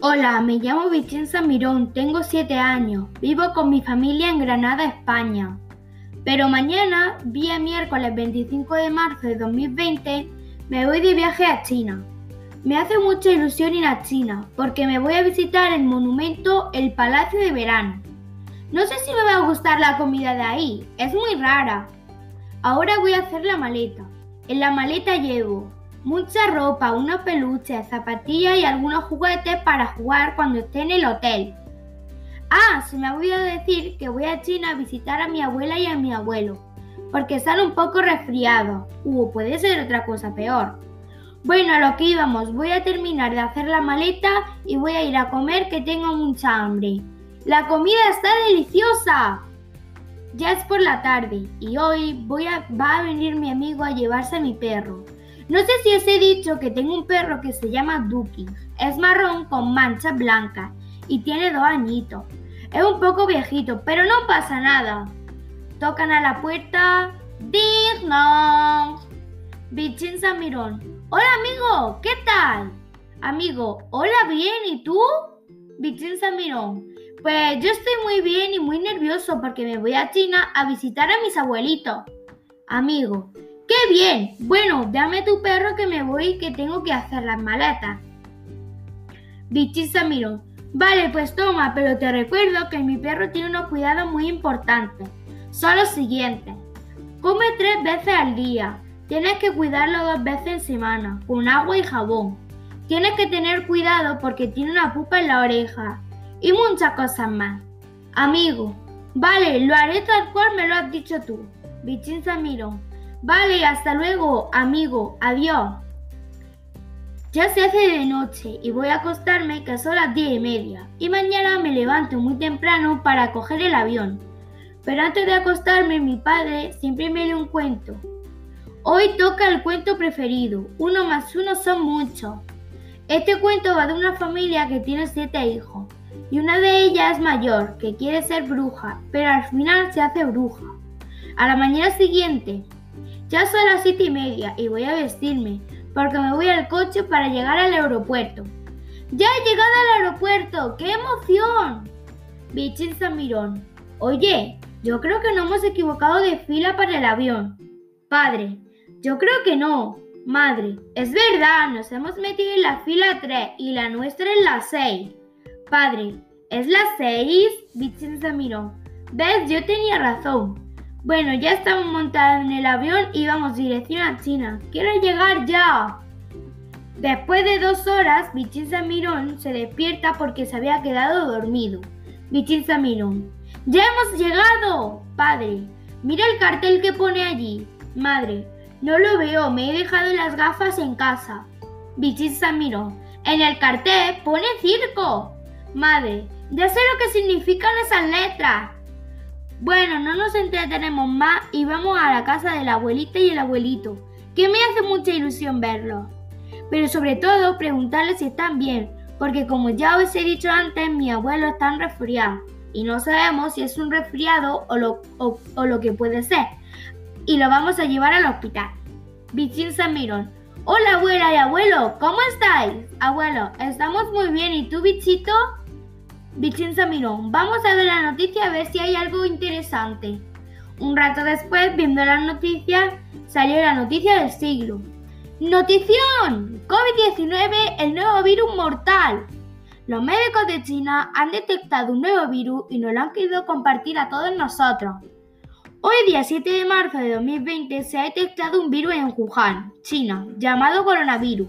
Hola, me llamo Vicenza Mirón, tengo 7 años, vivo con mi familia en Granada, España. Pero mañana, día miércoles 25 de marzo de 2020, me voy de viaje a China. Me hace mucha ilusión ir a China porque me voy a visitar el monumento El Palacio de Verano. No sé si me va a gustar la comida de ahí, es muy rara. Ahora voy a hacer la maleta. En la maleta llevo mucha ropa, unos peluches, zapatillas y algunos juguetes para jugar cuando esté en el hotel. Ah, se me ha olvidado decir que voy a China a visitar a mi abuela y a mi abuelo, porque están un poco resfriados. Uh, puede ser otra cosa peor. Bueno, a lo que íbamos, voy a terminar de hacer la maleta y voy a ir a comer que tengo mucha hambre. La comida está deliciosa. Ya es por la tarde y hoy voy a, va a venir mi amigo a llevarse a mi perro. No sé si os he dicho que tengo un perro que se llama Duki. Es marrón con mancha blanca y tiene dos añitos. Es un poco viejito, pero no pasa nada. Tocan a la puerta. ¡Digno! Vichenza Mirón. Hola amigo, ¿qué tal? Amigo, hola bien, ¿y tú? Vichenza Mirón. Pues yo estoy muy bien y muy nervioso porque me voy a China a visitar a mis abuelitos. Amigo, ¡Qué bien! Bueno, dame tu perro que me voy que tengo que hacer las maletas. Bichisa miró. Vale, pues toma, pero te recuerdo que mi perro tiene unos cuidados muy importantes. Son los siguientes. Come tres veces al día. Tienes que cuidarlo dos veces en semana, con agua y jabón. Tienes que tener cuidado porque tiene una pupa en la oreja. Y muchas cosas más. Amigo, vale, lo haré tal cual me lo has dicho tú. Bichinza miró. Vale, hasta luego, amigo. Adiós. Ya se hace de noche y voy a acostarme que son las diez y media. Y mañana me levanto muy temprano para coger el avión. Pero antes de acostarme, mi padre siempre me lee un cuento. Hoy toca el cuento preferido. Uno más uno son muchos. Este cuento va de una familia que tiene siete hijos. Y una de ellas es mayor, que quiere ser bruja, pero al final se hace bruja. A la mañana siguiente, ya son las siete y media y voy a vestirme, porque me voy al coche para llegar al aeropuerto. ¡Ya he llegado al aeropuerto! ¡Qué emoción! Bichin Mirón. Oye, yo creo que no hemos equivocado de fila para el avión. Padre, yo creo que no. Madre, es verdad, nos hemos metido en la fila 3 y la nuestra en la 6. Padre, ¿es la 6? Bichin Mirón. ¿Ves? Yo tenía razón. Bueno, ya estamos montados en el avión y vamos dirección a China. ¡Quiero llegar ya! Después de dos horas, Bichín Mirón se despierta porque se había quedado dormido. Bichín Mirón. ¡Ya hemos llegado! Padre, mira el cartel que pone allí. Madre, no lo veo, me he dejado las gafas en casa. Bichín Mirón. En el cartel pone circo. Madre, ya sé lo que significan esas letras. Bueno, no nos entretenemos más y vamos a la casa de la abuelita y el abuelito, que me hace mucha ilusión verlos. Pero sobre todo preguntarles si están bien, porque como ya os he dicho antes, mi abuelo está resfriado y no sabemos si es un resfriado o lo, o, lo que puede ser. Y lo vamos a llevar al hospital. Bichín Mirón. Hola abuela y abuelo, ¿cómo estáis? Abuelo, estamos muy bien. ¿Y tú, bichito? Vichenza miró. Vamos a ver la noticia a ver si hay algo interesante. Un rato después, viendo las noticias, salió la noticia del siglo. ¡Notición! COVID-19, el nuevo virus mortal. Los médicos de China han detectado un nuevo virus y nos lo han querido compartir a todos nosotros. Hoy día 7 de marzo de 2020 se ha detectado un virus en Wuhan, China, llamado coronavirus.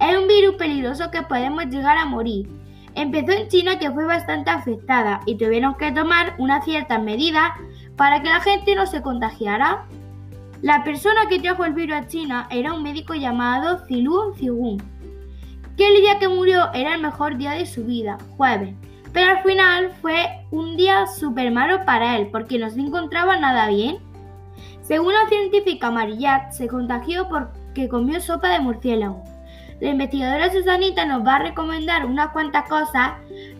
Es un virus peligroso que podemos llegar a morir Empezó en China que fue bastante afectada y tuvieron que tomar unas ciertas medidas para que la gente no se contagiara. La persona que trajo el virus a China era un médico llamado Zilun Zigun, que el día que murió era el mejor día de su vida, jueves, pero al final fue un día súper malo para él porque no se encontraba nada bien. Según la científica Marillat, se contagió porque comió sopa de murciélago. La investigadora Susanita nos va a recomendar unas cuantas cosas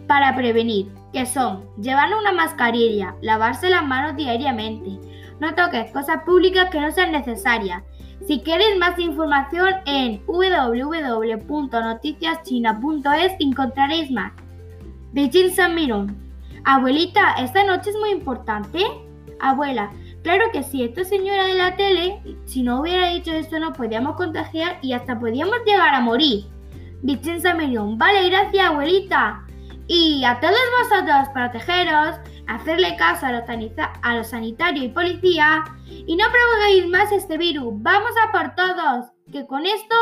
para prevenir, que son llevar una mascarilla, lavarse las manos diariamente, no toques cosas públicas que no sean necesarias. Si queréis más información en www.noticiaschina.es encontraréis más. Beijing San Mirón. Abuelita, esta noche es muy importante. Abuela, claro que sí, esta señora de la tele, si no hubiera dicho esto, nos podíamos contagiar y hasta podíamos llegar a morir. San Mirón. Vale, gracias, abuelita. Y a todos vosotros, protegeros, hacerle caso a los, a los sanitarios y policía y no provoquéis más este virus. Vamos a por todos, que con esto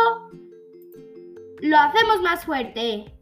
lo hacemos más fuerte.